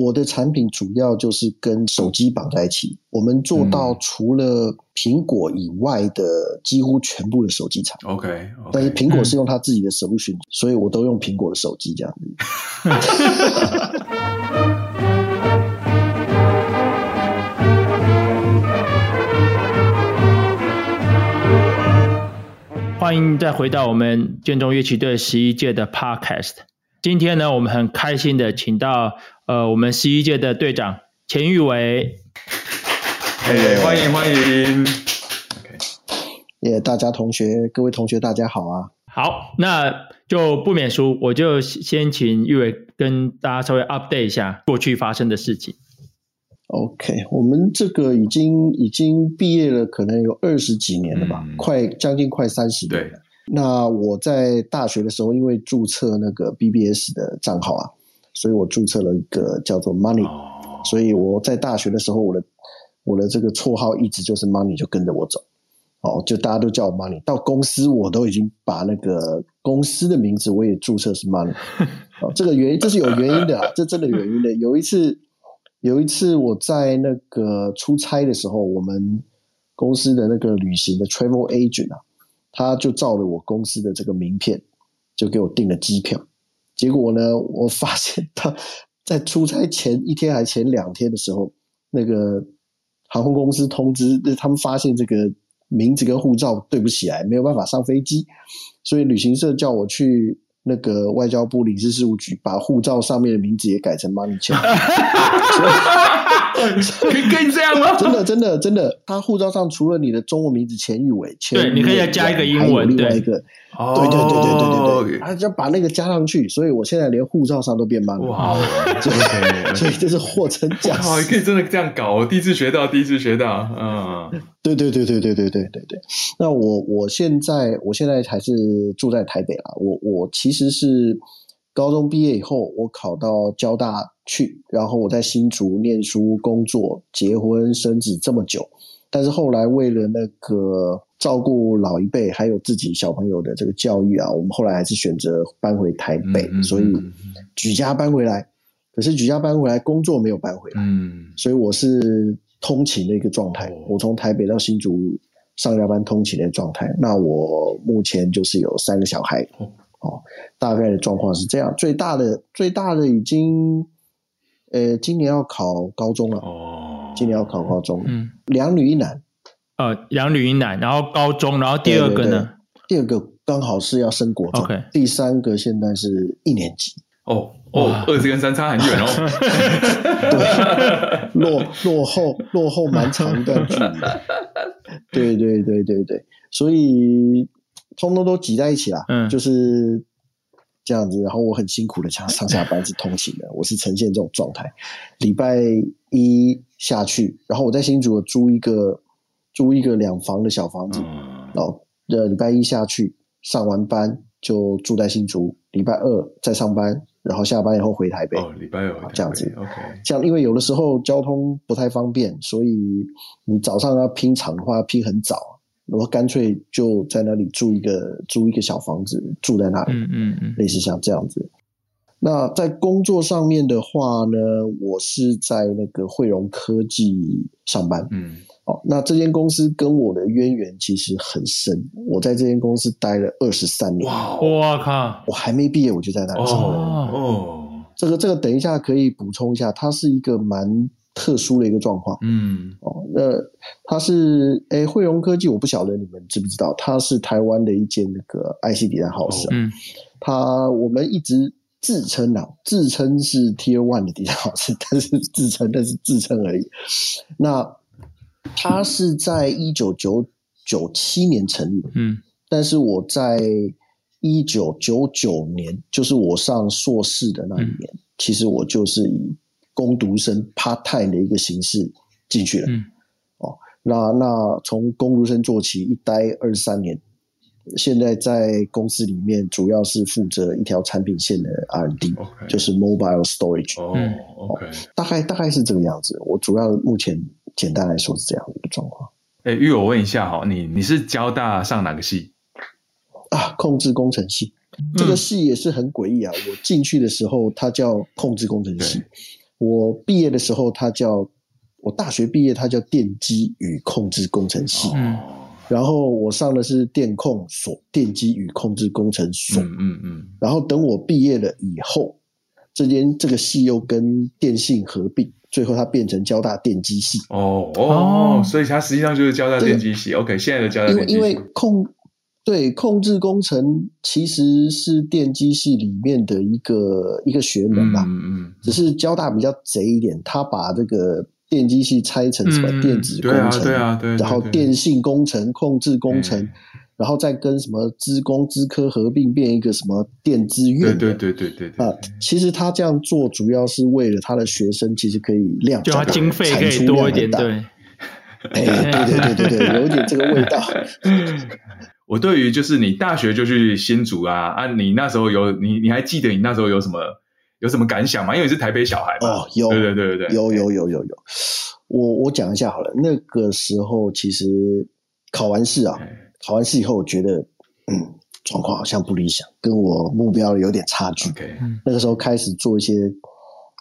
我的产品主要就是跟手机绑在一起，我们做到除了苹果以外的几乎全部的手机厂。OK，, okay 但是苹果是用他自己的 solution，、嗯、所以我都用苹果的手机这样子。欢迎再回到我们建中乐器队十一届的 Podcast。今天呢，我们很开心的请到呃，我们十一届的队长钱玉伟。欢迎欢迎。耶，大家同学，各位同学，大家好啊。好，那就不免俗，我就先请玉伟跟大家稍微 update 一下过去发生的事情。OK，我们这个已经已经毕业了，可能有二十几年了吧，嗯、快将近快三十年了。对。那我在大学的时候，因为注册那个 BBS 的账号啊，所以我注册了一个叫做 Money，、哦、所以我在大学的时候，我的我的这个绰号一直就是 Money，就跟着我走。哦，就大家都叫我 Money。到公司我都已经把那个公司的名字我也注册是 Money。哦，这个原因这是有原因的啊，这真的有原因的。有一次。有一次我在那个出差的时候，我们公司的那个旅行的 travel agent 啊，他就照了我公司的这个名片，就给我订了机票。结果呢，我发现他在出差前一天还前两天的时候，那个航空公司通知他们发现这个名字跟护照对不起来，没有办法上飞机，所以旅行社叫我去。那个外交部领事事务局把护照上面的名字也改成 Money Chen，可以可以这样吗？真的真的真的，他护照上除了你的中文名字钱玉伟，对，你可以再加一个英文，另外一个，对。对对对对对对，他就把那个加上去，所以我现在连护照上都变 Money，哇，所以这是货真价实，可以真的这样搞，我第一次学到，第一次学到，嗯，对对对对对对对对对，那我我现在我现在还是住在台北啦，我我。其实是高中毕业以后，我考到交大去，然后我在新竹念书、工作、结婚、生子这么久，但是后来为了那个照顾老一辈，还有自己小朋友的这个教育啊，我们后来还是选择搬回台北，嗯、所以举家搬回来。可是举家搬回来，工作没有搬回来，嗯，所以我是通勤的一个状态。我从台北到新竹上下班通勤的状态。那我目前就是有三个小孩。哦，大概的状况是这样。最大的最大的已经，呃，今年要考高中了。哦，今年要考高中。嗯，两女一男。呃，两女一男，然后高中，然后第二个呢？第二个刚好是要升国中。OK。第三个现在是一年级。哦哦，二十跟三差很远哦。对，落落后落后蛮长一段距离。对对对对对，所以。通通都挤在一起啦，嗯，就是这样子。然后我很辛苦的想 上下班是通勤的，我是呈现这种状态。礼拜一下去，然后我在新竹租一个租一个两房的小房子，然后呃礼拜一下去上完班就住在新竹，礼拜二再上班，然后下班以后回台北。哦，礼拜二这样子，OK。这样因为有的时候交通不太方便，所以你早上要拼场的话拼很早。我干脆就在那里住一个租一个小房子住在那里，嗯嗯嗯，类似像这样子。那在工作上面的话呢，我是在那个汇融科技上班，嗯，哦，那这间公司跟我的渊源其实很深，我在这间公司待了二十三年，哇，我靠，我还没毕业我就在那里，哦哦，这个这个等一下可以补充一下，它是一个蛮。特殊的一个状况，嗯，哦，那它是，诶，汇融科技，我不晓得你们知不知道，它是台湾的一间那个 IC Design House，嗯，它我们一直自称啊，自称是 Tier One 的 Design House，但是自称，但是自称而已。那它是在一九九九七年成立，嗯，但是我在一九九九年，就是我上硕士的那一年，嗯，其实我就是以工读生 part time 的一个形式进去了，嗯，哦，那那从工读生做起，一待二三年，现在在公司里面主要是负责一条产品线的 R&D，okay. 就是 mobile storage，哦，OK，大概大概是这个样子。我主要目前简单来说是这样的一个状况。哎，玉，我问一下哈，你你是交大上哪个系？啊，控制工程系，这个系也是很诡异啊。我进去的时候，它叫控制工程系。我毕业的时候，它叫我大学毕业，它叫电机与控制工程系。嗯，然后我上的是电控所，电机与控制工程所。嗯嗯，嗯。然后等我毕业了以后，这间这个系又跟电信合并，最后它变成交大电机系。哦哦，所以它实际上就是交大电机系。OK，现在的交大电机系。因为因为控。对，控制工程其实是电机系里面的一个一个学门吧。嗯嗯。只是交大比较贼一点，他把这个电机系拆成什么电子工程，对啊，对啊，然后电信工程、控制工程，然后再跟什么资工、资科合并，变一个什么电资院。对对对对对。啊，其实他这样做主要是为了他的学生，其实可以量就他经费可以多一点，对。哎，对对对对对，有点这个味道。我对于就是你大学就去新竹啊啊！你那时候有你你还记得你那时候有什么有什么感想吗？因为你是台北小孩嘛。哦，有，对对对对对，有有有有有。我我讲一下好了，那个时候其实考完试啊，考完试以后，我觉得嗯，状况好像不理想，跟我目标有点差距。OK，那个时候开始做一些。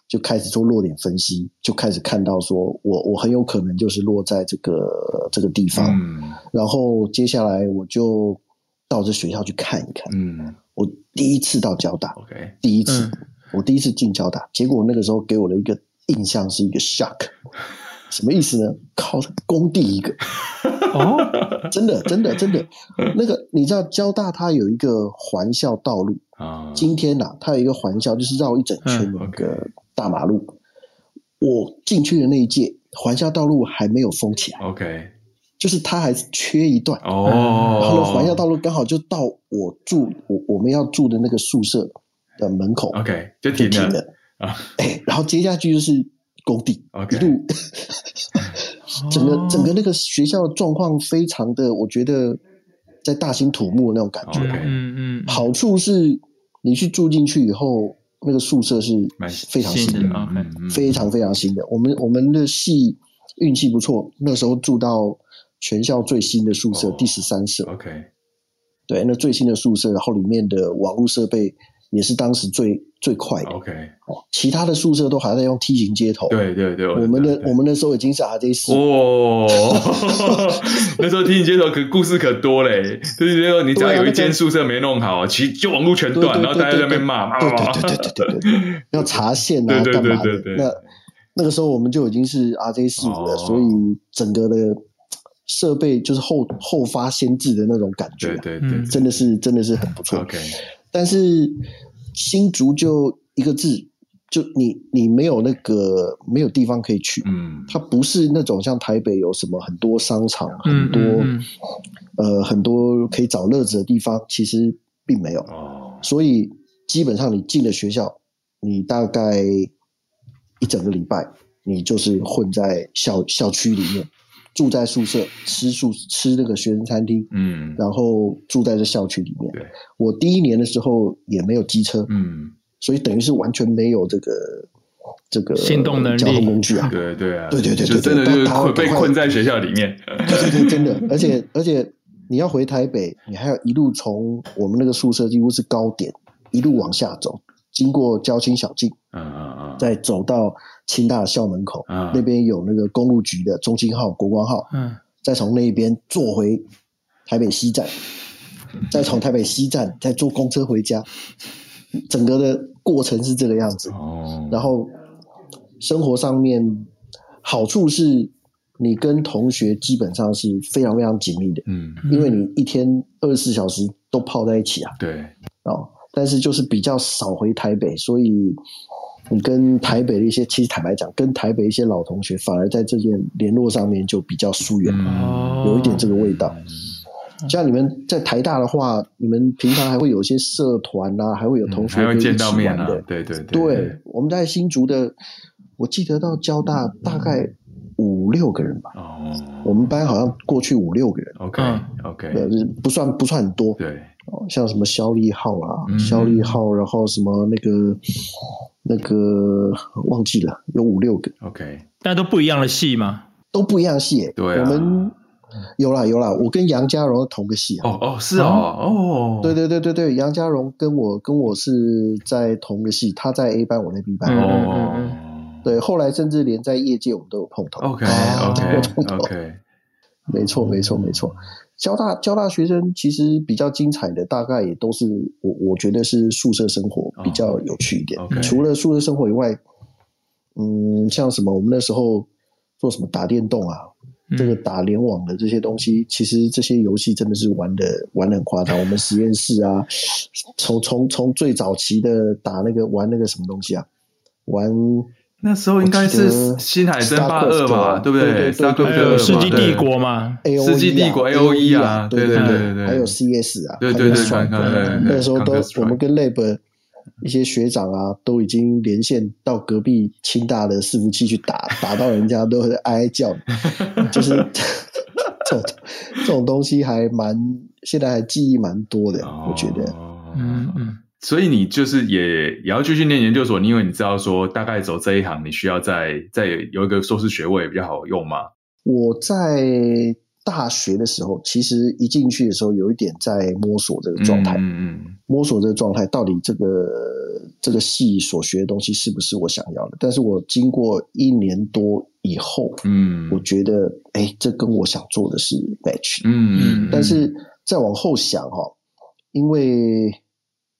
就开始做落点分析，就开始看到说我我很有可能就是落在这个这个地方，嗯，然后接下来我就到这学校去看一看，嗯，我第一次到交大，OK，第一次，嗯，我第一次进交大，结果那个时候给我的一个印象是一个 shock，什么意思呢？靠，工地一个，哦，真的真的真的，那个你知道交大它有一个环校道路啊，今天呐，它有一个环校就是绕一整圈的那个。大马路，我进去的那一届环校道路还没有封起来，OK，就是它还缺一段哦。然后环校道路刚好就到我住我我们要住的那个宿舍的门口，OK，就停了，就停了啊。哎，然后接下去就是工地，OK，一路 整个整个那个学校的状况非常的，我觉得在大兴土木的那种感觉。嗯嗯，好处是你去住进去以后。那个宿舍是非常新的，新的非常非常新的。我们我们的系运气不错，那时候住到全校最新的宿舍，哦、第十三舍。OK，对，那最新的宿舍，然后里面的网络设备也是当时最最快的。OK，哦，其他的宿舍都还在用梯形接头。对对对，我们的我们那时候已经是 RJ 四。哦，那时候梯形接头可故事可多嘞。就是说，你只要有一间宿舍没弄好，其实就网络全断，然后大家在那边骂。对对对对对对对，要查线啊，干嘛的？那那个时候我们就已经是 RJ 四了，所以整个的设备就是后后发先至的那种感觉。对对对，真的是真的是很不错。OK，但是。新竹就一个字，就你你没有那个没有地方可以去，嗯，它不是那种像台北有什么很多商场，很多呃很多可以找乐子的地方，其实并没有，哦，所以基本上你进了学校，你大概一整个礼拜，你就是混在校校区里面。住在宿舍，吃宿吃那个学生餐厅，嗯，然后住在这校区里面。对，我第一年的时候也没有机车，嗯，所以等于是完全没有这个这个行动能力交通工具啊。对对啊，对对对对，真的就是被困在学校里面。对对对，真的，而且而且你要回台北，你还要一路从我们那个宿舍几乎是高点，一路往下走，经过交青小径，嗯嗯嗯，再走到。清大的校门口，嗯、那边有那个公路局的中心号、国光号，嗯，再从那边坐回台北西站，嗯、再从台北西站再坐公车回家，整个的过程是这个样子。哦，然后生活上面好处是，你跟同学基本上是非常非常紧密的，嗯，因为你一天二十四小时都泡在一起啊，对，哦，但是就是比较少回台北，所以。你跟台北的一些，其实坦白讲，跟台北一些老同学，反而在这件联络上面就比较疏远，嗯、有一点这个味道。嗯、像你们在台大的话，你们平常还会有一些社团啊，还会有同学可以一起玩的。见到面啊、对对对，对。我们在新竹的，我记得到交大大概五六个人吧。哦。我们班好像过去五六个人。OK OK，不算不算很多。对。像什么肖立浩啊，肖立浩，然后什么那个。那个忘记了，有五六个。OK，但都不一样的戏吗？都不一样的系、欸。对、啊，我们有啦有啦，我跟杨家荣同个戏啊。哦哦，是啊，哦，对对对对对，杨家荣跟我跟我是在同个戏，他在 A 班，我在 B 班。哦，对，后来甚至连在业界我们都有碰头。OK OK OK，没错没错没错。交大交大学生其实比较精彩的，大概也都是我我觉得是宿舍生活比较有趣一点。Oh. 除了宿舍生活以外，嗯，像什么我们那时候做什么打电动啊，嗯、这个打联网的这些东西，其实这些游戏真的是玩的玩的很夸张。我们实验室啊，从从从最早期的打那个玩那个什么东西啊，玩。那时候应该是《星海争霸二》吧，对不对？对对对，世纪帝国嘛，世纪帝国 A O E 啊，对对对对，还有 C S 啊，对对对，那时候都我们跟 Lab 一些学长啊，都已经连线到隔壁清大的伺服器去打，打到人家都会哀哀叫，就是这种这种东西还蛮，现在还记忆蛮多的，我觉得，嗯嗯。所以你就是也也要继续念研究所，因为你知道说大概走这一行，你需要再再有一个硕士学位比较好用吗？我在大学的时候，其实一进去的时候有一点在摸索这个状态，嗯嗯，摸索这个状态到底这个这个系所学的东西是不是我想要的？但是我经过一年多以后，嗯，我觉得哎，这跟我想做的是 match，嗯嗯，但是再往后想哈，因为。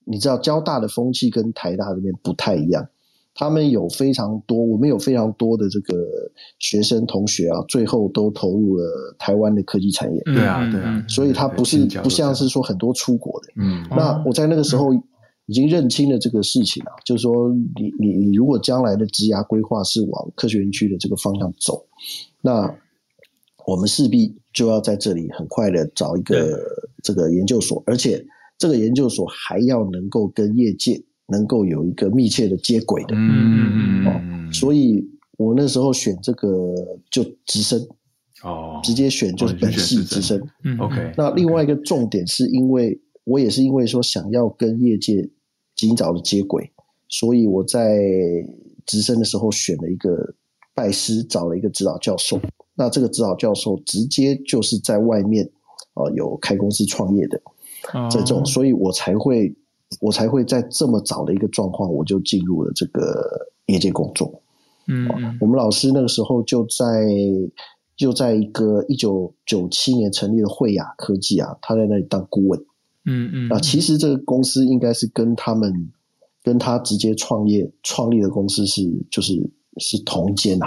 你知道交大的风气跟台大这边不太一样，他们有非常多，我们有非常多的这个学生同学啊，最后都投入了台湾的科技产业。对啊，对啊，所以他不是不像是说很多出国的。嗯，那我在那个时候已经认清了这个事情啊，就是说你你你如果将来的职涯规划是往科学园区的这个方向走，那我们势必就要在这里很快的找一个这个研究所，而且。这个研究所还要能够跟业界能够有一个密切的接轨的，嗯嗯嗯，所以我那时候选这个就直升，哦，直接选就是本系直升，嗯，OK。那另外一个重点是因为我也是因为说想要跟业界尽早的接轨，所以我在直升的时候选了一个拜师，找了一个指导教授。那这个指导教授直接就是在外面啊有开公司创业的。这种，所以我才会，我才会在这么早的一个状况，我就进入了这个业界工作。嗯，嗯，我们老师那个时候就在就在一个一九九七年成立的惠雅科技啊，他在那里当顾问。嗯嗯，啊，其实这个公司应该是跟他们跟他直接创业创立的公司是就是是同间呐。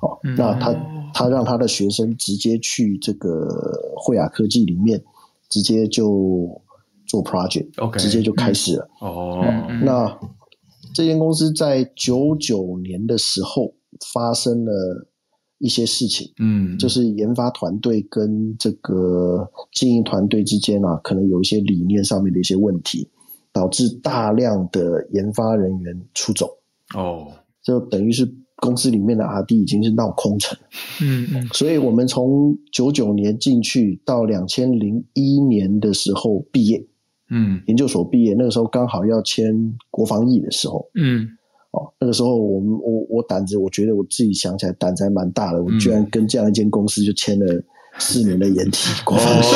哦，那他他让他的学生直接去这个惠雅科技里面。直接就做 project，OK，直接就开始了。哦，那这间公司在九九年的时候发生了一些事情，嗯，就是研发团队跟这个经营团队之间啊，可能有一些理念上面的一些问题，导致大量的研发人员出走。哦，就等于是。公司里面的 R&D 已经是闹空城，嗯嗯，所以我们从九九年进去到两千零一年的时候毕业，嗯，研究所毕业那个时候刚好要签国防役的时候，嗯，哦，那个时候我们我我胆子，我觉得我自己想起来胆子还蛮大的，我居然跟这样一间公司就签了四年的掩体国防役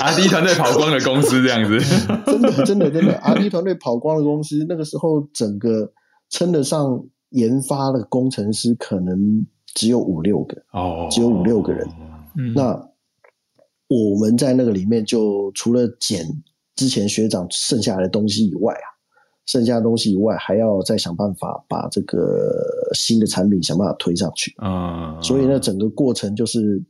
，R&D 团队跑光的公司这样子，真的真的真的 R&D 团队跑光的公司，那个时候整个称得上。研发的工程师可能只有五六个哦，只有五六个人。嗯，那我们在那个里面，就除了捡之前学长剩下来的东西以外啊，剩下的东西以外，还要再想办法把这个新的产品想办法推上去啊。所以呢，整个过程就是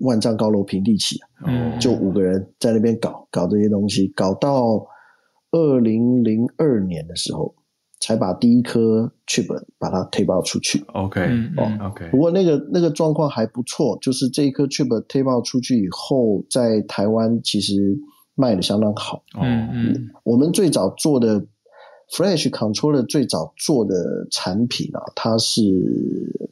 万丈高楼平地起啊，就五个人在那边搞搞这些东西，搞到二零零二年的时候。才把第一颗 chip 把它推爆出去。OK，哦，OK。不过那个那个状况还不错，就是这一颗 chip 推爆出去以后，在台湾其实卖的相当好。嗯嗯。我们最早做的 Flash Controller 最早做的产品啊，它是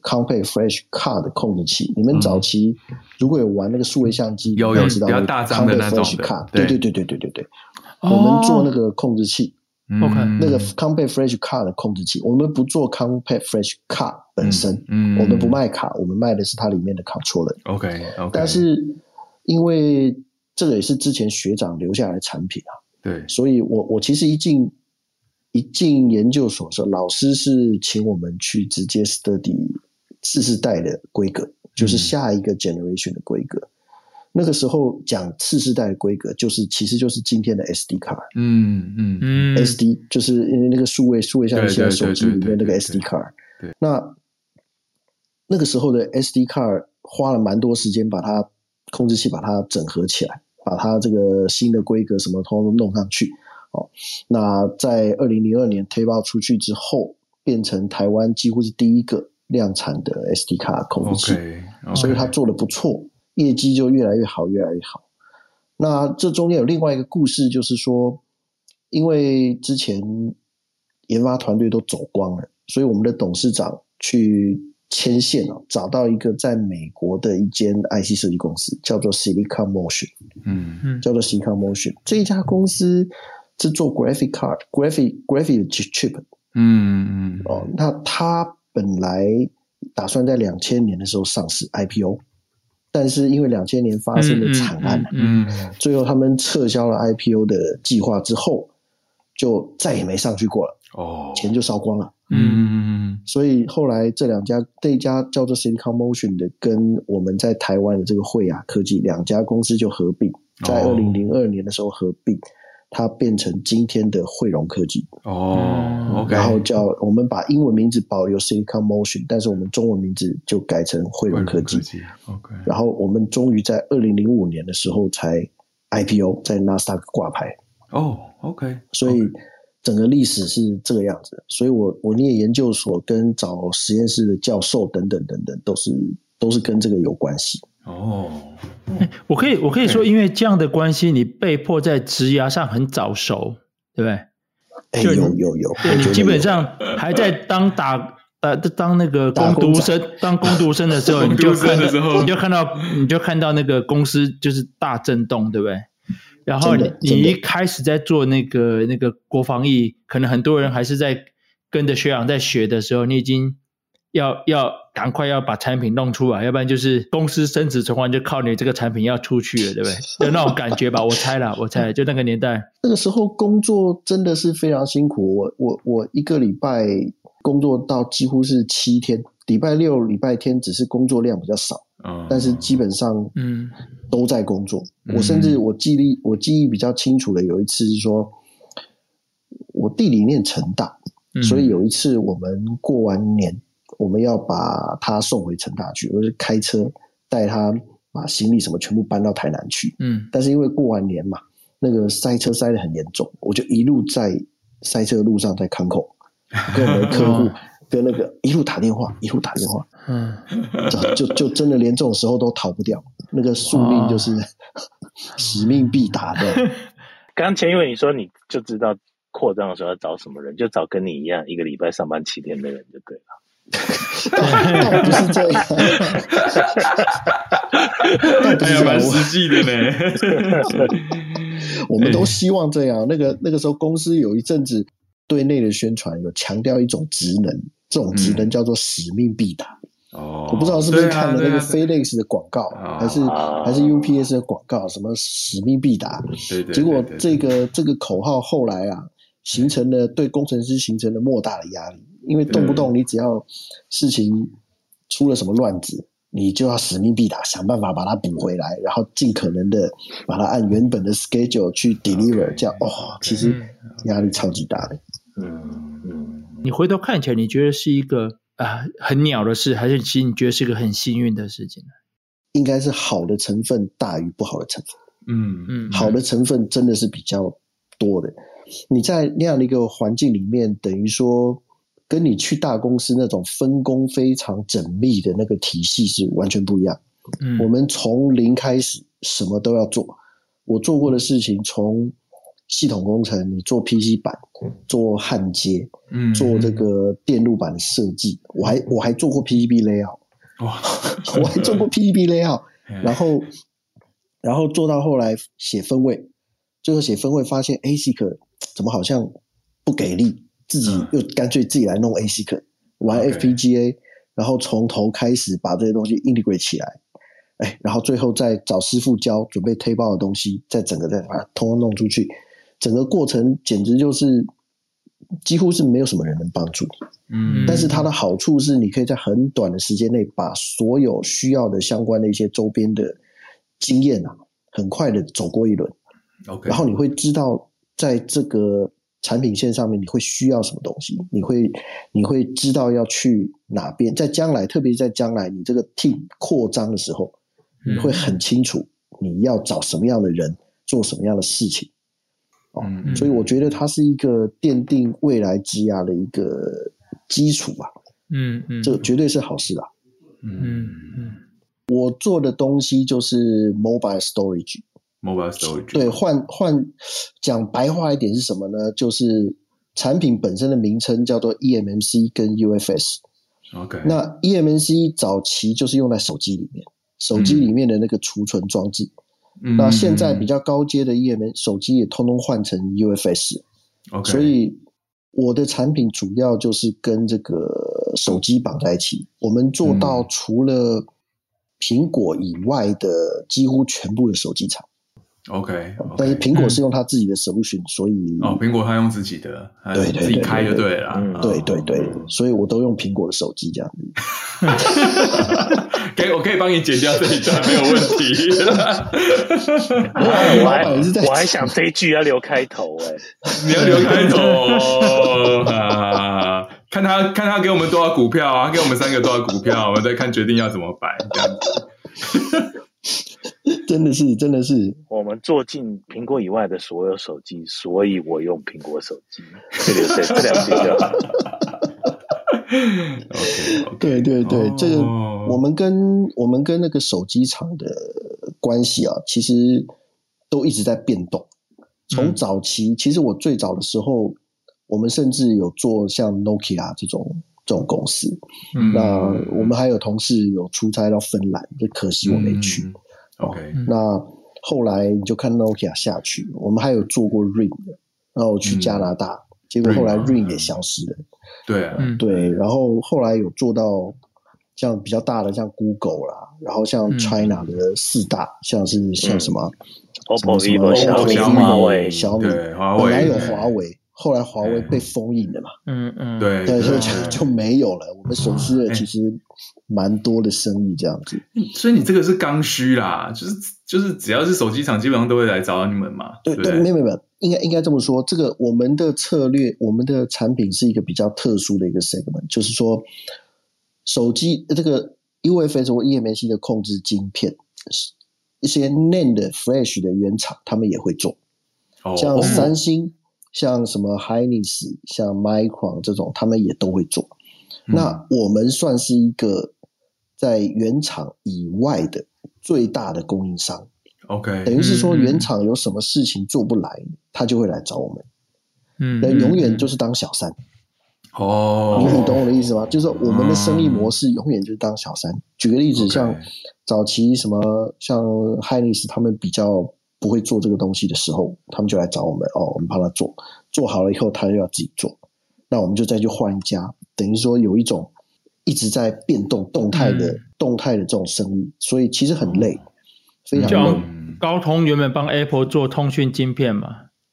Compact Flash Card 的控制器。你们早期如果有玩那个数位相机，有有知道比较大张的那种的。对对对对对对对。我们做那个控制器。OK，那个 Compact Flash Card 的控制器，我们不做 Compact Flash Card 本身，嗯，我们不卖卡，我们卖的是它里面的 controller。OK，OK。但是因为这个也是之前学长留下来的产品啊，对，所以我我其实一进一进研究所的时候，老师是请我们去直接 study 次世代的规格，就是下一个 generation 的规格。嗯、那个时候讲次世代的规格，就是其实就是今天的 SD 卡。嗯嗯嗯，SD 就是因为那个数位数位像现在手机里面那个 SD 卡。对，那那个时候的 SD 卡花了蛮多时间把它控制器把它整合起来，把它这个新的规格什么通通弄上去。哦，那在二零零二年推爆出去之后，变成台湾几乎是第一个量产的 SD 卡控制器，okay, okay. 所以它做的不错，业绩就越来越好，越来越好。那这中间有另外一个故事，就是说，因为之前研发团队都走光了，所以我们的董事长去牵线哦，找到一个在美国的一间 IC 设计公司，叫做 Silicon Motion，嗯嗯，叫做 Silicon Motion 这一家公司。是做 graphic card、graphic graphic chip，嗯嗯哦，那他本来打算在两千年的时候上市 IPO，但是因为两千年发生的惨案，嗯，嗯，嗯，最后他们撤销了 IPO 的计划之后，就再也没上去过了，哦，钱就烧光了，嗯所以后来这两家，这一家叫做 Silicon Motion 的，跟我们在台湾的这个惠亚科技两家公司就合并，在二零零二年的时候合并。哦它变成今天的汇融科技哦，okay、然后叫我们把英文名字保留 Silicon Motion，但是我们中文名字就改成汇融科技。科技 OK，然后我们终于在二零零五年的时候才 IPO 在纳斯达克挂牌。哦，OK，所以整个历史是这个样子。所以我我念研究所跟找实验室的教授等等等等，都是都是跟这个有关系。哦，我可以我可以说，因为这样的关系，你被迫在职涯上很早熟，对不对？欸、有有有，对，你基本上还在当打呃当那个工读生，当 工读生的时候，你就看你就看到你就看到那个公司就是大震动，对不对？然后你你一开始在做那个那个国防役，可能很多人还是在跟着学长在学的时候，你已经。要要赶快要把产品弄出来，要不然就是公司生死存亡就靠你这个产品要出去了，对不对？有那种感觉吧？我猜了，我猜就那个年代，那个时候工作真的是非常辛苦。我我我一个礼拜工作到几乎是七天，礼拜六、礼拜天只是工作量比较少，嗯，但是基本上嗯都在工作。嗯、我甚至我记忆我记忆比较清楚的有一次是说，我地理念成大，嗯、所以有一次我们过完年。我们要把他送回成大去，我是开车带他把行李什么全部搬到台南去。嗯，但是因为过完年嘛，那个塞车塞得很严重，我就一路在塞车的路上在看口，跟我们的客户 跟那个一路打电话，一路打电话。嗯，就就真的连这种时候都逃不掉，那个宿命就是 使命必达的。刚 刚前一位你说你就知道扩张的时候要找什么人，就找跟你一样一个礼拜上班七天的人就对了。倒不是这样，还有蛮实际的呢。我们都希望这样。那个那个时候，公司有一阵子对内的宣传有强调一种职能，这种职能叫做使命必达。哦、嗯，我不知道是不是看了那个 FedEx 的广告，啊、还是、啊、还是 UPS 的广告，什么使命必达。结果这个这个口号后来啊，形成了对工程师形成了莫大的压力。因为动不动你只要事情出了什么乱子，你就要使命必达，想办法把它补回来，然后尽可能的把它按原本的 schedule 去 deliver，这样哦，其实压力超级大的。嗯嗯，你回头看起来，你觉得是一个啊很鸟的事，还是其实你觉得是一个很幸运的事情呢？应该是好的成分大于不好的成分。嗯嗯，好的成分真的是比较多的。你在那样的一个环境里面，等于说。跟你去大公司那种分工非常缜密的那个体系是完全不一样。嗯，我们从零开始，什么都要做。我做过的事情，从系统工程，你做 PC 板，做焊接，嗯，做这个电路板的设计，我还我还做过 PCB layout，哇，我还做过 PCB layout，然后然后做到后来写分位，最后写分位发现 ASIC 怎么好像不给力。自己又干脆自己来弄 ASIC，玩 FPGA，然后从头开始把这些东西 integrate 起来，哎，然后最后再找师傅教，准备推包的东西，再整个再把它通通弄出去，整个过程简直就是几乎是没有什么人能帮助。嗯，但是它的好处是，你可以在很短的时间内把所有需要的相关的一些周边的经验啊，很快的走过一轮。OK，然后你会知道，在这个产品线上面，你会需要什么东西，你会你会知道要去哪边。在将来，特别是在将来，你这个 team 扩张的时候，你会很清楚你要找什么样的人做什么样的事情。哦，所以我觉得它是一个奠定未来职涯的一个。基础吧，嗯嗯，这绝对是好事啊，嗯嗯，我做的东西就是 mobile storage，mobile storage，对，换换讲白话一点是什么呢？就是产品本身的名称叫做 eMMC 跟 UFS，OK，那 eMMC 早期就是用在手机里面，手机里面的那个储存装置，嗯，那现在比较高阶的 eMMC 手机也通通换成 UFS，OK，所以。我的产品主要就是跟这个手机绑在一起，我们做到除了苹果以外的几乎全部的手机厂。OK，, okay 但是苹果是用他自己的 solution，、嗯、所以哦，苹果他用自己的，对，对，自己开就对了，对对对，所以我都用苹果的手机这样子。可以，我可以帮你剪掉这一段，没有问题。我还 我还想这一句要留开头哎，你要留开头啊？看他看他给我们多少股票啊？给我们三个多少股票？我们再看决定要怎么摆这样子。真的是，真的是，我们做尽苹果以外的所有手机，所以我用苹果手机。这里这这两句就好。对对对，这个我们跟我们跟那个手机厂的关系啊，其实都一直在变动。从早期，其实我最早的时候，我们甚至有做像 Nokia 这种这种公司。那我们还有同事有出差到芬兰，就可惜我没去。OK，那后来你就看 Nokia 下去，我们还有做过 Ring 的，然后去加拿大，结果后来 Ring 也消失了。对啊，对，然后后来有做到像比较大的，像 Google 啦，然后像 China 的四大，像是像什么 OPPO、vivo、小米、华为、小米，本来有华为。后来华为被封印了嘛？嗯嗯，对，对，所以就就没有了。我们损失了其实蛮多的生意这样子。所以你这个是刚需啦，就是就是只要是手机厂，基本上都会来找你们嘛。对对，没有没有，应该应该这么说。这个我们的策略，我们的产品是一个比较特殊的一个 segment，就是说手机这个 UFS 或 eMMC 的控制晶片，一些 NAND Flash 的原厂，他们也会做，像三星。像什么 Hynix 像 Micron 这种，他们也都会做。嗯、那我们算是一个在原厂以外的最大的供应商。OK，等于是说原厂有什么事情做不来，嗯、他就会来找我们。嗯，那永远就是当小三。哦，你很懂我的意思吗？就是我们的生意模式永远就是当小三。嗯、举个例子，像早期什么像 Hynix 他们比较。不会做这个东西的时候，他们就来找我们哦，我们帮他做，做好了以后，他又要自己做，那我们就再去换一家，等于说有一种一直在变动、动态的、嗯、动态的这种生意，所以其实很累，非常累。高通原本帮 Apple 做通讯晶片嘛，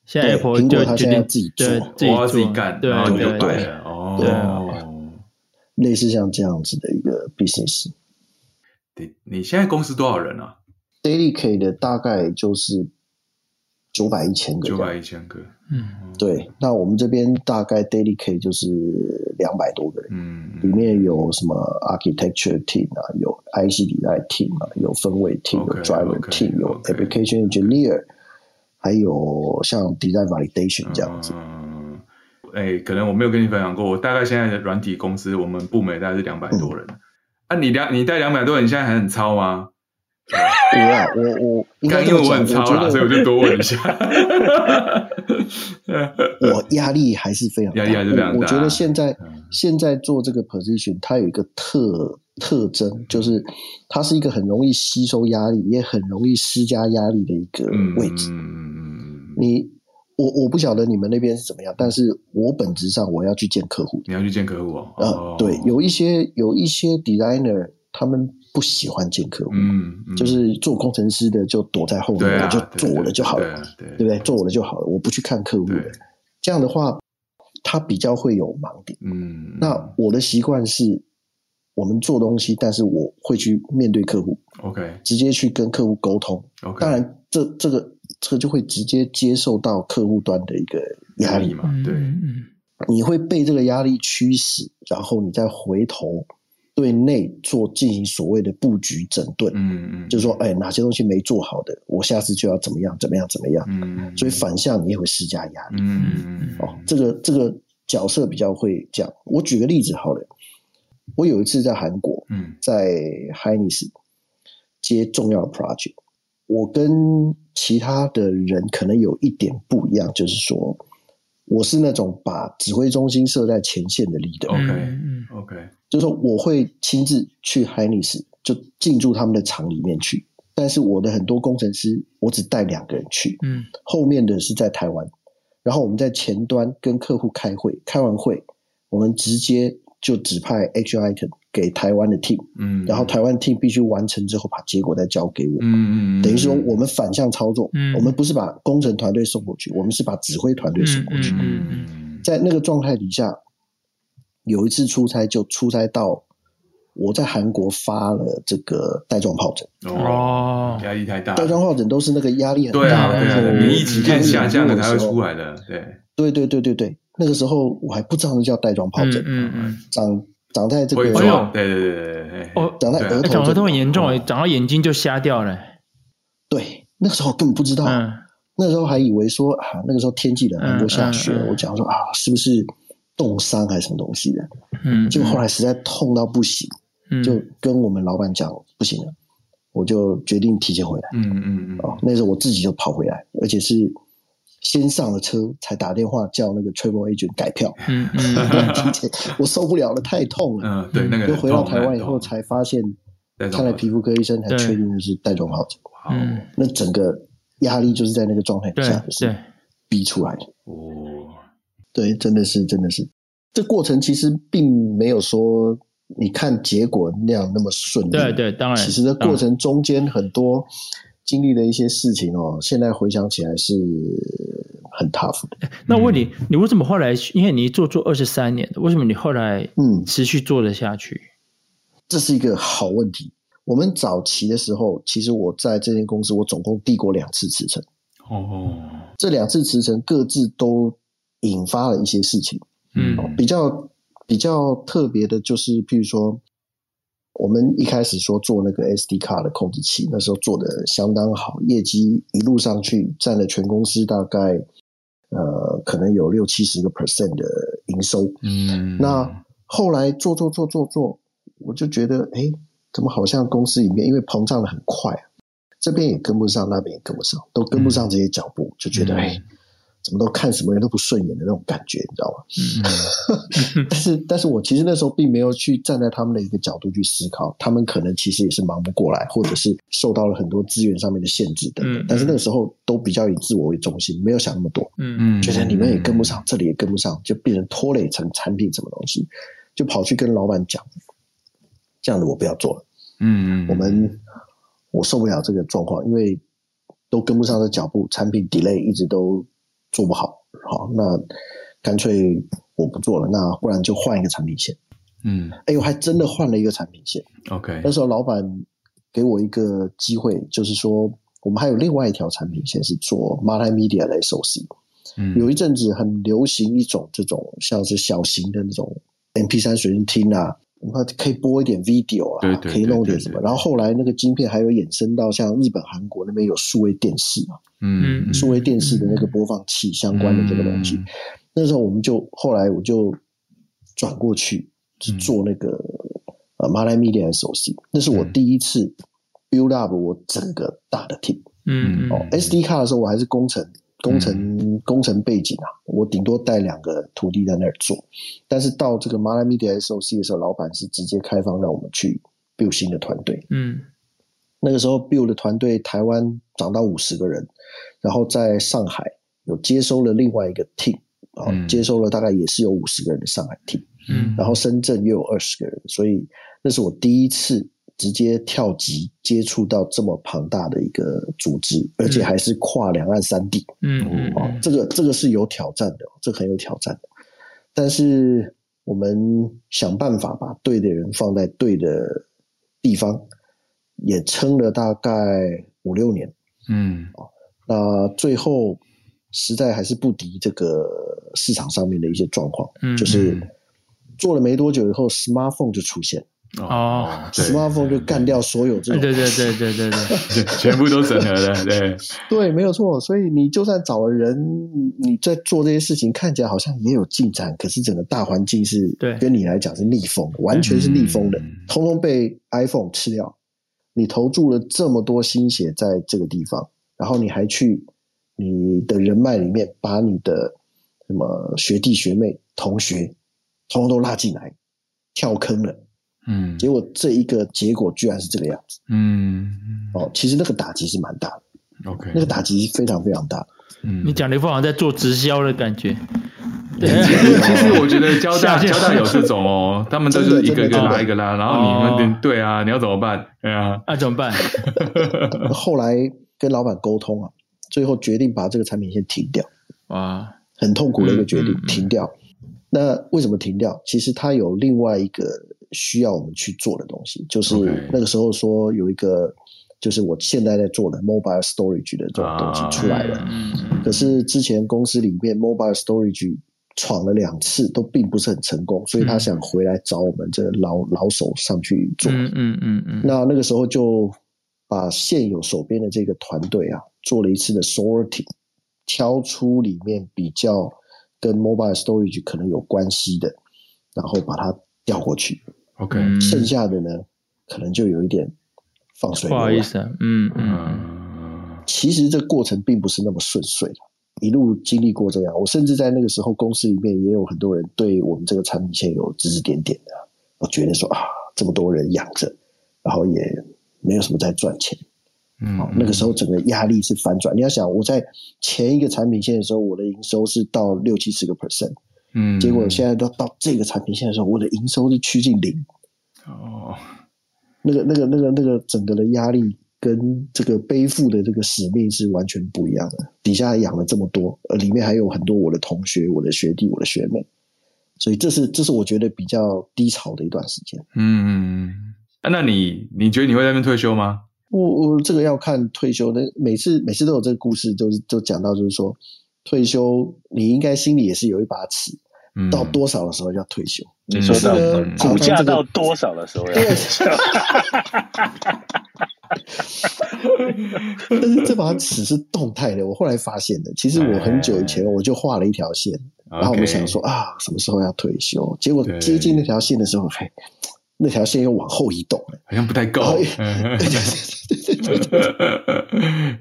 现在 Apple 就决定自己做，自己做，自己干，对对对，对。哦，对，类似像这样子的一个 business。对，你现在公司多少人啊？Dedicated 的大概就是九百一千个，九百一千个，嗯，对。那我们这边大概 Dedicated 就是两百多个人，嗯，里面有什么 Architecture Team 啊，有 IC Design Team 啊，有分位 Team，有 Driver Team，有 Application Engineer，还有像 Design Validation 这样子。嗯，哎，可能我没有跟你分享过，我大概现在的软体公司，我们部门大概是两百多人。啊，你两你带两百多人，你现在还很超吗？我啊，我我应该因为我很超啦，所以我就多问一下。我压力还是非常大，压力还是非常大。我觉得现在现在做这个 position，它有一个特特征，就是它是一个很容易吸收压力，也很容易施加压力的一个位置。嗯，你我我不晓得你们那边是怎么样，但是我本质上我要去见客户，你要去见客户哦。呃，对，有一些有一些 designer 他们。不喜欢见客户，嗯，嗯，就是做工程师的就躲在后面，啊、就做我的就好了，对不对？做我的就好了，我不去看客户的。这样的话，他比较会有盲点。嗯，那我的习惯是，我们做东西，但是我会去面对客户，OK，直接去跟客户沟通。OK，当然这这个这个就会直接接受到客户端的一个压力嘛，对，嗯，你会被这个压力驱使，然后你再回头对内做进行所谓的布局整顿，嗯嗯，就是说，哎，哪些东西没做好的，我下次就要怎么样怎么样怎么样，嗯，所以反向你也会施加压力，嗯嗯，哦，这个这个角色比较会这样。我举个例子好了。我有一次在韩国，嗯，在 Hynes 接重要的 project，我跟其他的人可能有一点不一样，就是说，我是那种把指挥中心设在前线的 leader。OK，OK，就是说我会亲自去 Hynix 就进驻他们的厂里面去，但是我的很多工程师，我只带两个人去，嗯，后面的是在台湾，然后我们在前端跟客户开会，开完会，我们直接。就指派 action item 给台湾的 team，嗯，然后台湾 team 必须完成之后，把结果再交给我，嗯嗯，等于说我们反向操作，嗯，我们不是把工程团队送过去，我们是把指挥团队送过去，嗯，在那个状态底下，有一次出差就出差到我在韩国发了这个带状疱疹，哦，压力太大，带状疱疹都是那个压力很大，对啊，对啊，免疫体验下降了才会出来的，对，对对对对对。那个时候我还不知道那叫带状疱疹，嗯嗯，长长在这个，对对对对对，哦，长在额头，长额头很严重诶，长到眼睛就瞎掉了。对，那个时候根本不知道，那时候还以为说啊，那个时候天气冷，很多下雪，我讲说啊，是不是冻伤还是什么东西的？嗯，结果后来实在痛到不行，就跟我们老板讲不行了，我就决定提前回来。嗯嗯嗯，哦，那时候我自己就跑回来，而且是。先上了车，才打电话叫那个 travel agent 改票。嗯嗯，提前我受不了了，太痛了。嗯，对，那个就回到台湾以后才发现，看了皮肤科医生才确定就是带状疱疹。嗯，那整个压力就是在那个状态下是逼出来的。哦，对，真的是，真的是。这过程其实并没有说你看结果那样那么顺利。对对，当然。其实这过程中间很多。经历的一些事情哦，现在回想起来是很 tough 的。那我问你，你为什么后来？因为你做做二十三年，为什么你后来嗯持续做得下去？嗯，这是一个好问题。我们早期的时候，其实我在这间公司，我总共递过两次辞呈。哦，这两次辞呈各自都引发了一些事情。嗯，比较比较特别的就是，譬如说。我们一开始说做那个 SD 卡的控制器，那时候做的相当好，业绩一路上去占了全公司大概呃可能有六七十个 percent 的营收。嗯，那后来做做做做做，我就觉得，哎，怎么好像公司里面因为膨胀的很快，这边也跟不上，那边也跟不上，都跟不上这些脚步，就觉得，哎。怎么都看什么人都不顺眼的那种感觉，你知道吗？嗯、但是，但是我其实那时候并没有去站在他们的一个角度去思考，他们可能其实也是忙不过来，或者是受到了很多资源上面的限制等等。嗯、但是那个时候都比较以自我为中心，没有想那么多。嗯嗯，觉得你们也跟不上，这里也跟不上，就变成拖累成产品什么东西，就跑去跟老板讲，这样子我不要做了。嗯嗯，我们我受不了这个状况，因为都跟不上这脚步，产品 delay 一直都。做不好，好，那干脆我不做了，那不然就换一个产品线。嗯，哎呦，还真的换了一个产品线。OK，那时候老板给我一个机会，就是说我们还有另外一条产品线是做 multimedia 的 SOC。嗯，有一阵子很流行一种这种像是小型的那种 MP 三随身听啊。那可以播一点 video 啦，对对对对对，可以弄点什么。然后后来那个晶片还有衍生到像日本、韩国那边有数位电视嘛，嗯，数位电视的那个播放器相关的这个东西。嗯、那时候我们就后来我就转过去去做那个、嗯、呃 Malay Media SOC，那是我第一次 build up 我整个大的 team。嗯哦，SD 卡的时候我还是工程。工程、嗯、工程背景啊，我顶多带两个徒弟在那儿做，但是到这个 m a l a Media SOC 的时候，老板是直接开放让我们去 build 新的团队。嗯，那个时候 build 的团队台湾涨到五十个人，然后在上海有接收了另外一个 team 啊，嗯、接收了大概也是有五十个人的上海 team，嗯，然后深圳又有二十个人，所以那是我第一次。直接跳级接触到这么庞大的一个组织，而且还是跨两岸三地，嗯，哦，这个这个是有挑战的，这个很有挑战的。但是我们想办法把对的人放在对的地方，也撑了大概五六年。嗯，那最后实在还是不敌这个市场上面的一些状况，嗯，就是做了没多久以后，smartphone 就出现。哦，smartphone 就干掉所有这种，对对对对对对，全部都整合了，对对，没有错。所以你就算找了人，你在做这些事情，看起来好像也有进展，可是整个大环境是，对，跟你来讲是逆风，完全是逆风的，通通被 iPhone 吃掉。你投注了这么多心血在这个地方，然后你还去你的人脉里面把你的什么学弟学妹、同学，通通都拉进来，跳坑了。嗯，结果这一个结果居然是这个样子。嗯，哦，其实那个打击是蛮大的。OK，那个打击是非常非常大。嗯，你讲的一副好像在做直销的感觉。对，其实我觉得交大交大有这种哦，他们都是一个一个拉一个拉，然后你们对啊，你要怎么办？对啊，那怎么办？后来跟老板沟通啊，最后决定把这个产品线停掉。哇，很痛苦的一个决定，停掉。那为什么停掉？其实它有另外一个。需要我们去做的东西，就是那个时候说有一个，就是我现在在做的 mobile storage 的这种东西出来了。可是之前公司里面 mobile storage 闯了两次，都并不是很成功，所以他想回来找我们这个老老手上去做。嗯嗯嗯嗯。那那个时候就把现有手边的这个团队啊，做了一次的 sorting，挑出里面比较跟 mobile storage 可能有关系的，然后把它调过去。OK，剩下的呢，可能就有一点放水。不好意思，啊嗯嗯，其实这过程并不是那么顺遂，一路经历过这样。我甚至在那个时候，公司里面也有很多人对我们这个产品线有指指点点的。我觉得说啊，这么多人养着，然后也没有什么在赚钱，嗯，那个时候整个压力是反转。你要想，我在前一个产品线的时候，我的营收是到六七十个 percent。嗯，结果现在都到这个产品线的时候，我的营收是趋近零。哦，那个、那个、那个、那个整个的压力跟这个背负的这个使命是完全不一样的。底下养了这么多，呃，里面还有很多我的同学、我的学弟、我的学妹，所以这是这是我觉得比较低潮的一段时间。嗯，那你你觉得你会在那边退休吗？我我这个要看退休的，每次每次都有这个故事，就是就讲到就是说退休，你应该心里也是有一把尺。到多少的时候要退休？你说到股价到多少的时候要退休？但是这把尺是动态的。我后来发现的，其实我很久以前我就画了一条线，然后我们想说啊，什么时候要退休？结果接近那条线的时候，嘿，那条线又往后移动了，好像不太够。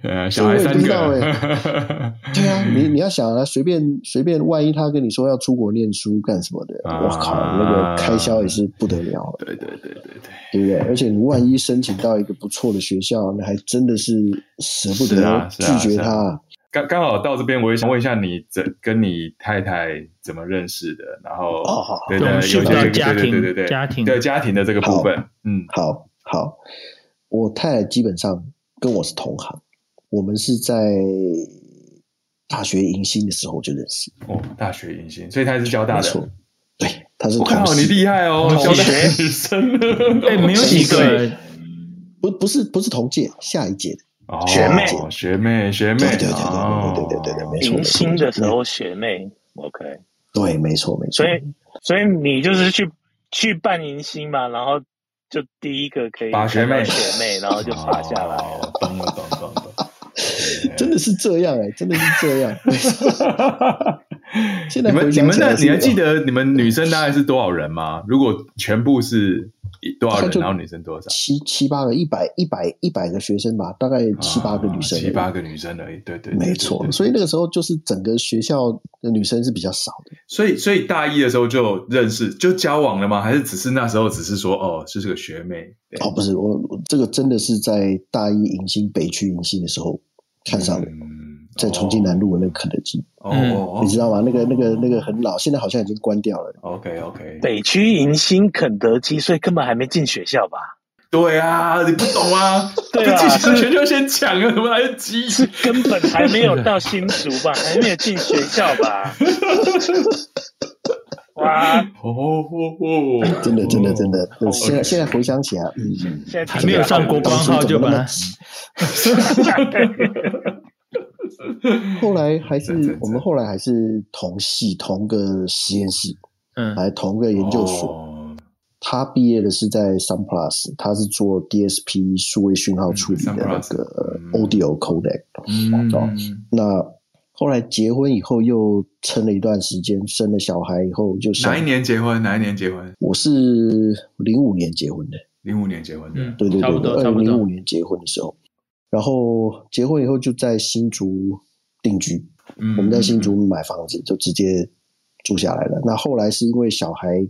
呃，小孩三个，对啊，你你要想啊，随便随便，万一他跟你说要出国念书干什么的，我靠，那个开销也是不得了。对对对对对，对不对？而且你万一申请到一个不错的学校，那还真的是舍不得拒绝他。刚刚好到这边，我也想问一下你，怎跟你太太怎么认识的？然后，对对，有些家庭，对对对，家庭对家庭的这个部分，嗯，好好。我太太基本上跟我是同行，我们是在大学迎新的时候就认识。哦，大学迎新，所以他是交大的。对，他是。我靠，你厉害哦，交大女生。哎，没有几个，不不是不是同届，下一届的学妹，学妹，学妹，对对对对对对对对，没错。迎新的时候学妹，OK，对，没错没错。所以所以你就是去去办迎新嘛，然后。就第一个可以把学妹学妹，然后就爬下来了，懂了懂，真的是这样哎，真的是这样。现在你们你们那你还记得你们女生大概是多少人吗？如果全部是多少人，然后女生多少？七七八个，一百一百一百个学生吧，大概七八个女生，七八个女生而已。对对，没错。所以那个时候就是整个学校的女生是比较少的。所以所以大一的时候就认识就交往了吗？还是只是那时候只是说哦，这是个学妹？哦，不是，我这个真的是在大一迎新北区迎新的时候看上了。在重庆南路的那个肯德基，哦，你知道吗？那个、那个、那个很老，现在好像已经关掉了。OK，OK。北区迎新肯德基，所以根本还没进学校吧？对啊，你不懂啊？对啊，进学校先抢啊，怎么来得及？是根本还没有到新竹吧？还没有进学校吧？哇！哦哦真的真的真的，现在现在回想起来，嗯，现在还没有上国光号就把它。后来还是我们后来还是同系同个实验室，嗯，还同个研究所。他毕业的是在 Sunplus，他是做 DSP 数位讯号处理的那个 Audio Codec。嗯，那后来结婚以后又撑了一段时间，生了小孩以后就哪一年结婚？哪一年结婚？我是零五年结婚的，零五年结婚的，对对对，二零零五年结婚的时候，然后结婚以后就在新竹定居。嗯，我们在新竹买房子就直接住下来了。那后来是因为小孩。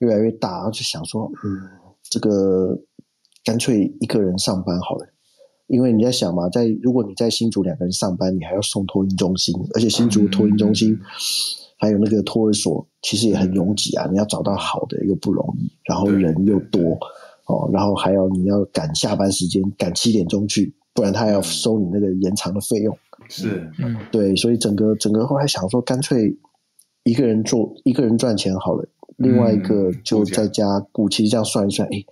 越来越大，就想说，嗯，这个干脆一个人上班好了，因为你在想嘛，在如果你在新竹两个人上班，你还要送托婴中心，而且新竹托婴中心、嗯、还有那个托儿所，其实也很拥挤啊，你要找到好的又不容易，然后人又多哦，然后还有你要赶下班时间，赶七点钟去，不然他要收你那个延长的费用。是，嗯，对，所以整个整个后来想说，干脆一个人做，一个人赚钱好了。另外一个就在家顾，其实这样算一算，哎，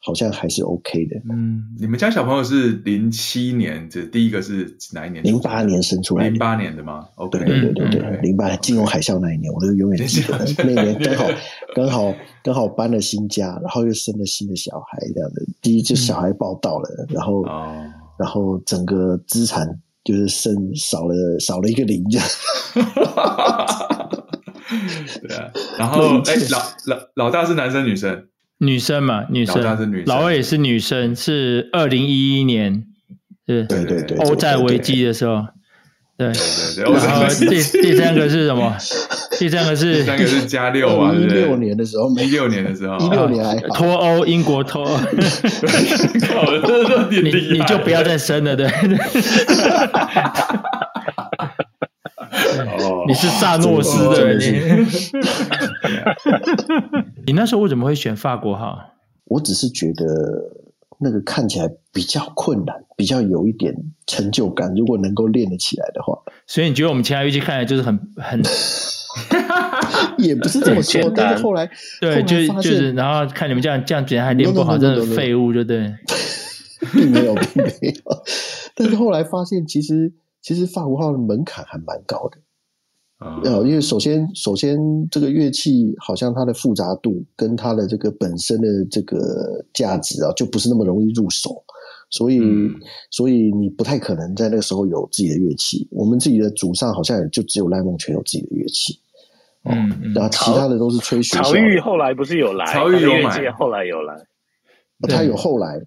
好像还是 OK 的。嗯，你们家小朋友是零七年，这第一个是哪一年？零八年生出来，零八年的吗？OK，对对对对，零八金融海啸那一年，我都永远记得。那年刚好刚好刚好搬了新家，然后又生了新的小孩，这样的。第一就小孩报道了，然后然后整个资产就是剩少了少了一个零，这样。对啊，然后哎，老老老大是男生女生？女生嘛，女生。老大是女生，老二也是女生，是二零一一年，是，对对对，欧债危机的时候，对对对。然后第第三个是什么？第三个是第三个是加六啊，一六年的时候，一六年的时候，一六年还脱欧，英国脱欧。你你就不要再生了，对。你是萨诺斯的你，你那时候为什么会选法国号？我只是觉得那个看起来比较困难，比较有一点成就感。如果能够练得起来的话，所以你觉得我们其他乐器看来就是很很，也不是这么说。但是后来对，就就是然后看你们这样这样，觉得还练不好，真的废物，就对。并没有，并没有。但是后来发现，其实其实法国号的门槛还蛮高的。呃，因为首先，首先这个乐器好像它的复杂度跟它的这个本身的这个价值啊，就不是那么容易入手，所以，嗯、所以你不太可能在那个时候有自己的乐器。我们自己的祖上好像也就只有赖梦泉有自己的乐器，嗯，嗯然后其他的都是吹学校。曹玉后来不是有来？曹玉有买，后来有来。他有后来，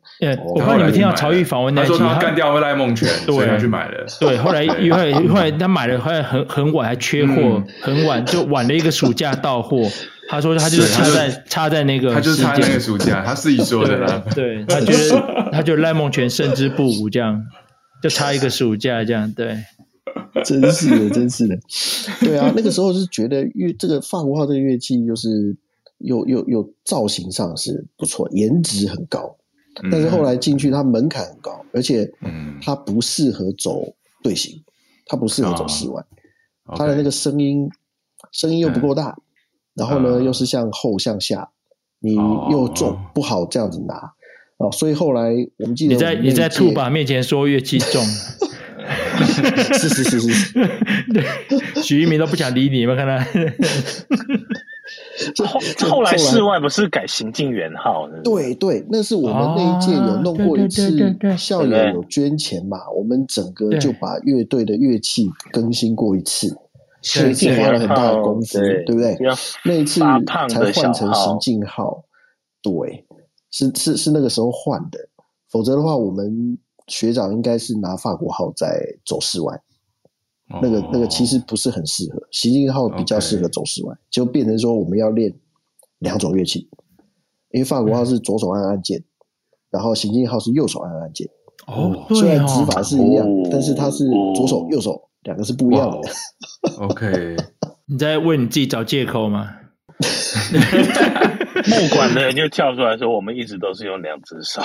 我不知道你们听到曹郁访问那集，他说他干掉赖孟权，所以他去买了。对，后来后来后来他买了，后来很很晚还缺货，很晚就晚了一个暑假到货。他说他就是插在插在那个，他就是插那个暑假，他自己说的啦。对，他觉得他觉得赖梦泉胜之不武，这样就差一个暑假这样。对，真是的，真是的。对啊，那个时候是觉得乐这个法国号这个乐器就是。又又又造型上是不错，颜值很高，但是后来进去它门槛很高，而且它不适合走队形，它不适合走室外，它的那个声音声音又不够大，然后呢又是向后向下，你又重不好这样子拿。哦，所以后来我们记得你在你在兔爸面前说乐器重，是是是是，对，许一鸣都不想理你们，看他。后后来室外不是改行进员号？对对，那是我们那一届有弄过一次，校友有捐钱嘛，我们整个就把乐队的乐器更新过一次，所以花了很大的功夫，对不对？那一次才换成行进号，对，是是是那个时候换的，否则的话，我们学长应该是拿法国号在走室外。那个那个其实不是很适合，行进号比较适合走室外，就变成说我们要练两种乐器，因为法国号是左手按按键，然后行进号是右手按按键。哦，虽然指法是一样，但是它是左手右手两个是不一样的。OK，你在为你自己找借口吗？木管的人就跳出来说：“我们一直都是用两只手。”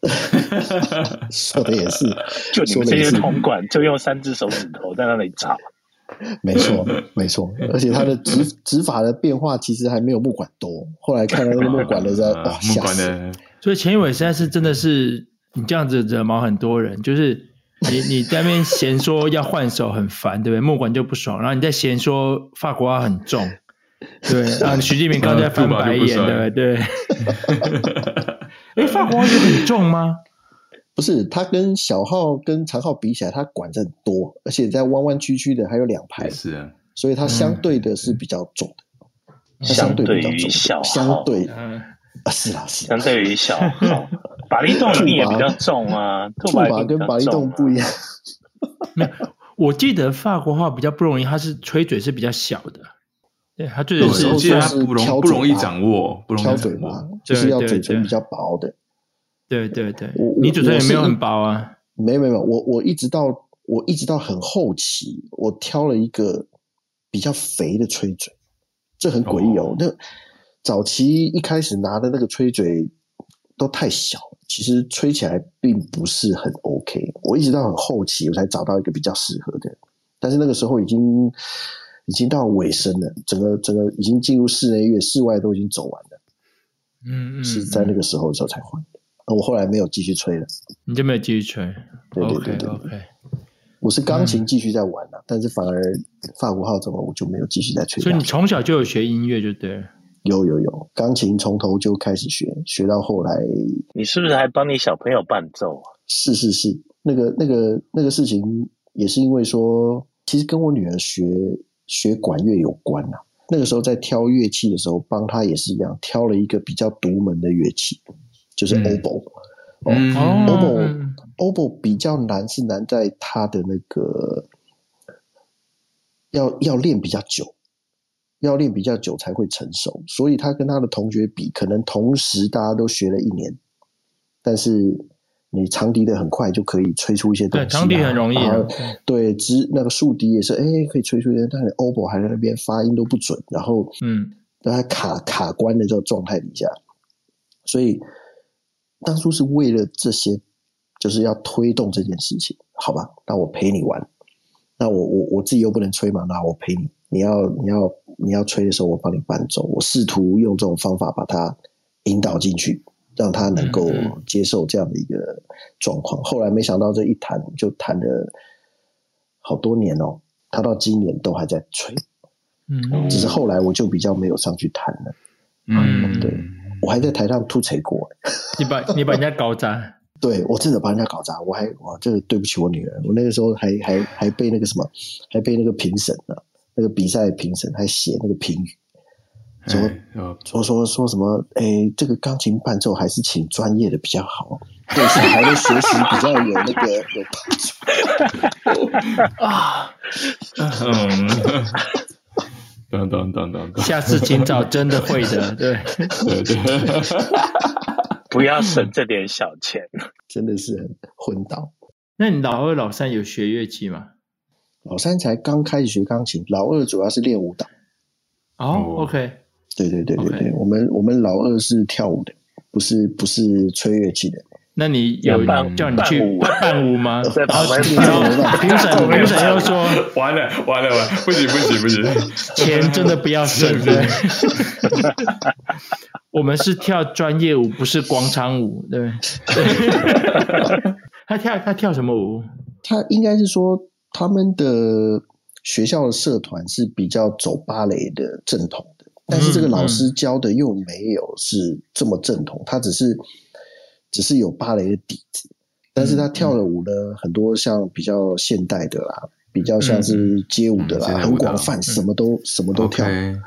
说的也是，就你们这些铜管就用三只手指头在那里找。没错，没错，而且他的指指 法的变化其实还没有木管多。后来看到那个木管的在 哇，吓死！所以钱一伟现在是真的是你这样子惹毛很多人，就是你你在那边嫌说要换手很烦，对不对？木管就不爽，然后你在嫌说法国话很重，对，然后徐继明刚才翻白眼，对不对？哎，法国号就很重吗？不是，它跟小号跟长号比起来，它管子很多，而且在弯弯曲曲的还有两排，是。啊，所以它相对的是比较重的，嗯、相对于小号，相对。啊，是啦是，相对于小号，巴力洞也比较重啊，兔把跟巴力洞不一样。没有，我记得法国号比较不容易，它是吹嘴是比较小的，对，它最主要是它不容不容易掌握，不容易挑嘴嘛，就是要嘴唇比较薄的。对对对，你嘴唇也没有很薄啊？没有没有，我我一直到我一直到很后期，我挑了一个比较肥的吹嘴，这很诡异哦。哦那早期一开始拿的那个吹嘴都太小，其实吹起来并不是很 OK。我一直到很后期，我才找到一个比较适合的，但是那个时候已经已经到尾声了，整个整个已经进入室内乐，室外都已经走完了。嗯嗯，是在那个时候的时候才换的。我后来没有继续吹了，你就没有继续吹？对对对对 OK, okay. 我是钢琴继续在玩了，嗯、但是反而法国号怎么我就没有继续在吹？所以你从小就有学音乐就对了？有有有，钢琴从头就开始学，学到后来。你是不是还帮你小朋友伴奏啊？是是是，那个那个那个事情也是因为说，其实跟我女儿学学管乐有关啊。那个时候在挑乐器的时候，帮他也是一样，挑了一个比较独门的乐器。就是 oboe，嗯，oboe oboe 比较难，是难在它的那个要要练比较久，要练比较久才会成熟，所以他跟他的同学比，可能同时大家都学了一年，但是你长笛的很快就可以吹出一些东西，对，长笛很容易，对，直那个竖笛也是，哎，可以吹出一些，但是 oboe 还在那边发音都不准，然后嗯，在他卡卡关的这个状态底下，所以。当初是为了这些，就是要推动这件事情，好吧？那我陪你玩，那我我我自己又不能吹嘛，那我陪你。你要你要你要吹的时候，我帮你伴奏。我试图用这种方法把它引导进去，让他能够接受这样的一个状况。后来没想到这一谈就谈了好多年哦，他到今年都还在吹。嗯，只是后来我就比较没有上去谈了。嗯，对。我还在台上吐槽过，你把 你把人家搞砸，对我真的把人家搞砸，我还哇，这个对不起我女儿，我那个时候还还还被那个什么，还被那个评审呢，那个比赛评审还写那个评语，说说说说什么，哎，这个钢琴伴奏还是请专业的比较好，对小孩的学习比较有那个有帮助 啊，嗯。等等等等，下次请找真的会的，对 对对，不要省这点小钱，真的是很昏倒。那你老二、老三有学乐器吗？老三才刚开始学钢琴，老二主要是练舞蹈。哦，OK，对对对对对，我们我们老二是跳舞的，不是不是吹乐器的。那你有叫你去伴舞吗？然后 评审评审又说 完了完了完了，不行不行不行，钱真的不要省。对，我们是跳专业舞，不是广场舞。对，他跳他跳什么舞？他应该是说他们的学校的社团是比较走芭蕾的正统的，但是这个老师教的又没有是这么正统，他只是。只是有芭蕾的底子，但是他跳的舞呢，嗯、很多像比较现代的啦，比较像是街舞的啦，嗯、很广泛，嗯、什么都什么都跳。嗯，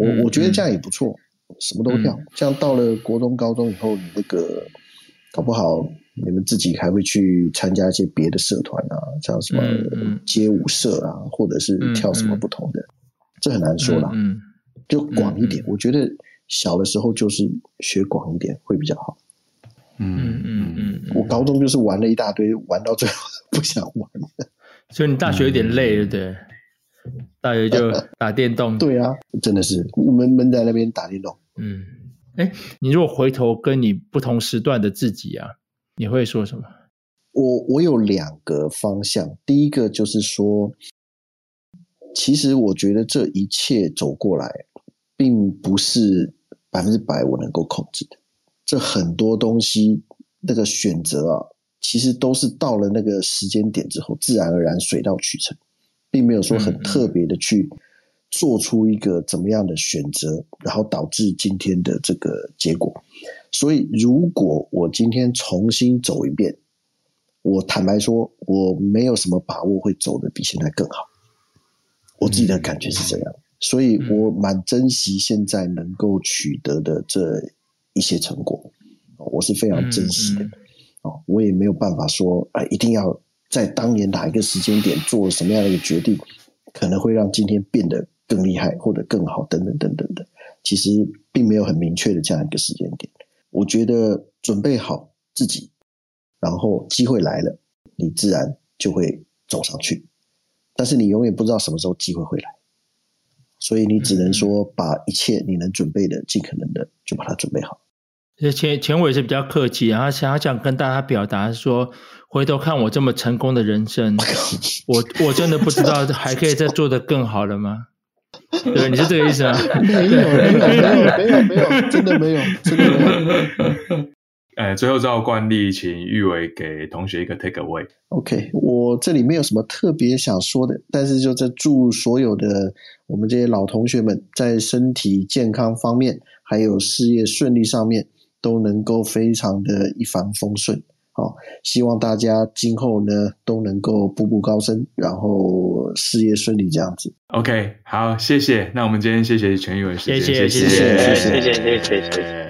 我我觉得这样也不错，什么都跳。嗯、这样到了国中、高中以后，你那个搞不好你们自己还会去参加一些别的社团啊，像什么街舞社啊，或者是跳什么不同的，这很难说啦。嗯，就广一点，我觉得小的时候就是学广一点会比较好。嗯嗯嗯，我高中就是玩了一大堆，玩到最后不想玩了。所以你大学有点累，对不对？大学就 打电动。对啊，真的是闷闷在那边打电动。嗯，哎，你如果回头跟你不同时段的自己啊，你会说什么？我我有两个方向，第一个就是说，其实我觉得这一切走过来，并不是百分之百我能够控制的。这很多东西那个选择啊，其实都是到了那个时间点之后，自然而然水到渠成，并没有说很特别的去做出一个怎么样的选择，然后导致今天的这个结果。所以，如果我今天重新走一遍，我坦白说，我没有什么把握会走得比现在更好。我自己的感觉是这样，所以我蛮珍惜现在能够取得的这一些成果，我是非常珍惜的。哦，我也没有办法说，哎，一定要在当年哪一个时间点做什么样的一个决定，可能会让今天变得更厉害或者更好，等等等等的。其实并没有很明确的这样一个时间点。我觉得准备好自己，然后机会来了，你自然就会走上去。但是你永远不知道什么时候机会会来，所以你只能说把一切你能准备的，尽可能的就把它准备好。前前伟是比较客气，然后想想跟大家表达说，回头看我这么成功的人生，我我真的不知道 还可以再做得更好了吗？对，你是这个意思吗？没有，没有，没有，没有，没有，真的没有，真的没有。哎，最后照惯例，请玉伟给同学一个 take away。OK，我这里没有什么特别想说的，但是就在祝所有的我们这些老同学们，在身体健康方面，还有事业顺利上面，都能够非常的一帆风顺。好，希望大家今后呢都能够步步高升，然后事业顺利这样子。OK，好，谢谢。那我们今天谢谢全宇伟，谢谢，谢谢，谢谢，谢谢，谢谢。